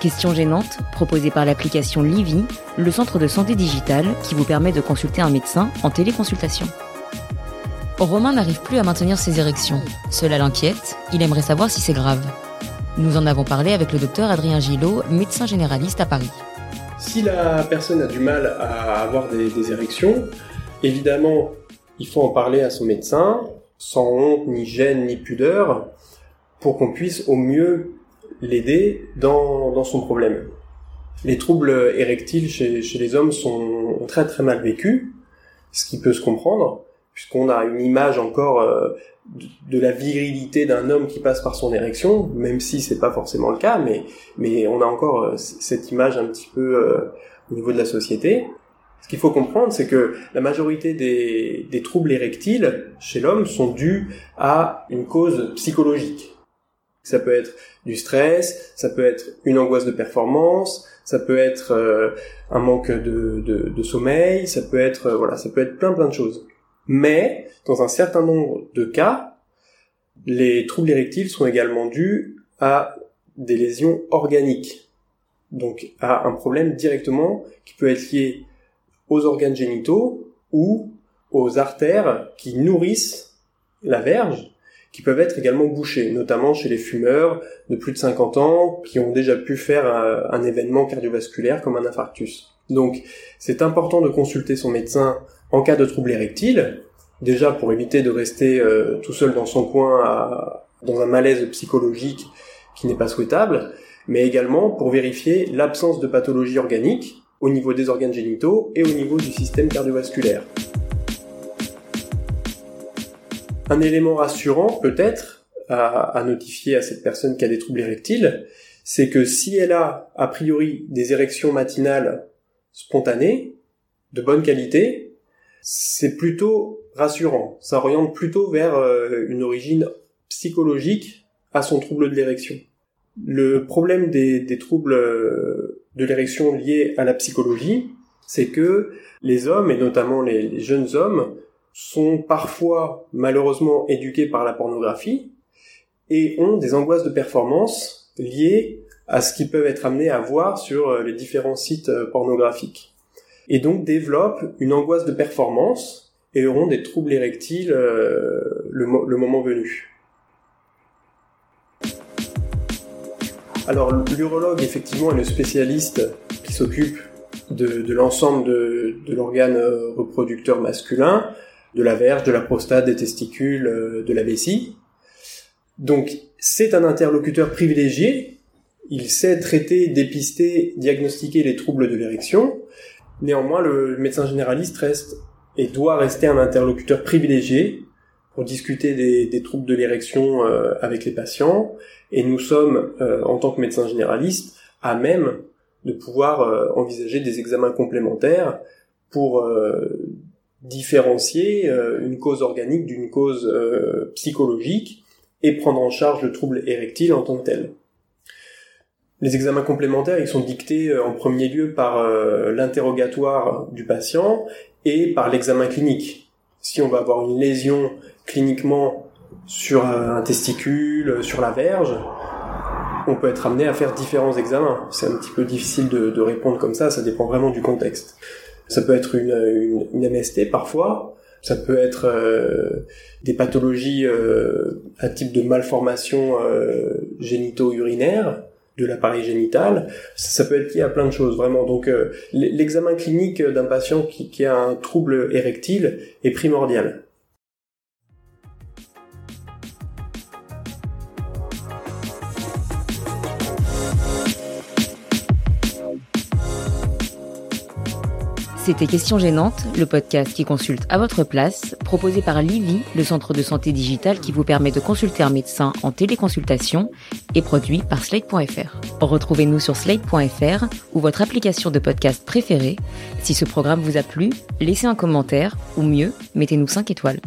Questions gênantes, proposées par l'application Livy, le centre de santé digitale qui vous permet de consulter un médecin en téléconsultation. Romain n'arrive plus à maintenir ses érections. Cela l'inquiète, il aimerait savoir si c'est grave. Nous en avons parlé avec le docteur Adrien Gillot, médecin généraliste à Paris. Si la personne a du mal à avoir des érections, évidemment, il faut en parler à son médecin, sans honte, ni gêne, ni pudeur, pour qu'on puisse au mieux l'aider dans, dans son problème. Les troubles érectiles chez, chez les hommes sont très très mal vécus, ce qui peut se comprendre, puisqu'on a une image encore euh, de, la virilité d'un homme qui passe par son érection, même si c'est pas forcément le cas, mais, mais on a encore euh, cette image un petit peu euh, au niveau de la société. Ce qu'il faut comprendre, c'est que la majorité des, des troubles érectiles chez l'homme sont dus à une cause psychologique. Ça peut être du stress, ça peut être une angoisse de performance, ça peut être euh, un manque de, sommeil, ça peut être euh, voilà, ça peut être plein plein de choses. Mais dans un certain nombre de cas, les troubles érectiles sont également dus à des lésions organiques, donc à un problème directement qui peut être lié aux organes génitaux ou aux artères qui nourrissent la verge, qui peuvent être également bouchées, notamment chez les fumeurs de plus de 50 ans qui ont déjà pu faire un, un événement cardiovasculaire comme un infarctus. Donc c'est important de consulter son médecin en cas de trouble érectile, déjà pour éviter de rester euh, tout seul dans son coin dans un malaise psychologique qui n'est pas souhaitable, mais également pour vérifier l'absence de pathologie organique au niveau des organes génitaux et au niveau du système cardiovasculaire. Un élément rassurant peut-être à, notifier à cette personne qui a des troubles érectiles, c'est que si elle a a priori des érections matinales spontanées, de bonne qualité, c'est plutôt rassurant. Ça oriente plutôt vers euh, une origine psychologique à son trouble de l'érection. Le problème des, troubles euh, de l'érection liés à la psychologie, c'est que les hommes, et notamment les, jeunes hommes, sont parfois malheureusement éduqués par la pornographie et ont des angoisses de performance liées à ce qu'ils peuvent être amenés à voir sur euh, les différents sites pornographiques. Et donc développent une angoisse de performance et auront des troubles érectiles euh, le, moment venu. Alors l'urologue effectivement est le spécialiste qui s'occupe de, l'ensemble de, l'organe euh, reproducteur masculin, de la verge, de la prostate, des testicules, euh, de la vessie. Donc c'est un interlocuteur privilégié, il sait traiter, dépister, diagnostiquer les troubles de l'érection. Néanmoins, le médecin généraliste reste et doit rester un interlocuteur privilégié pour discuter des, troubles de l'érection euh, avec les patients. Et nous sommes, euh, en tant que médecin généraliste, à même de pouvoir envisager des examens complémentaires pour différencier euh, une cause organique d'une cause psychologique et prendre en charge le trouble érectile en tant que tel. Les examens complémentaires, sont dictés en premier lieu par l'interrogatoire du patient et par l'examen clinique. Si on va avoir une lésion cliniquement sur un testicule, sur la verge, on peut être amené à faire différents examens. C'est un petit peu difficile de, de, répondre comme ça, ça dépend vraiment du contexte. Ça peut être une, une, une MST parfois, ça peut être euh, des pathologies euh, à type de malformation euh, génito-urinaire de l'appareil génital. Ça, peut être lié à plein de choses, vraiment. Donc euh, l'examen clinique d'un patient qui, qui a un trouble érectile est primordial. C'était Question Gênante, le podcast qui consulte à votre place, proposé par Livy, le centre de santé digital qui vous permet de consulter un médecin en téléconsultation et produit par Slate.fr. Retrouvez-nous sur Slate.fr ou votre application de podcast préférée. Si ce programme vous a plu, laissez un commentaire ou mieux, mettez-nous 5 étoiles.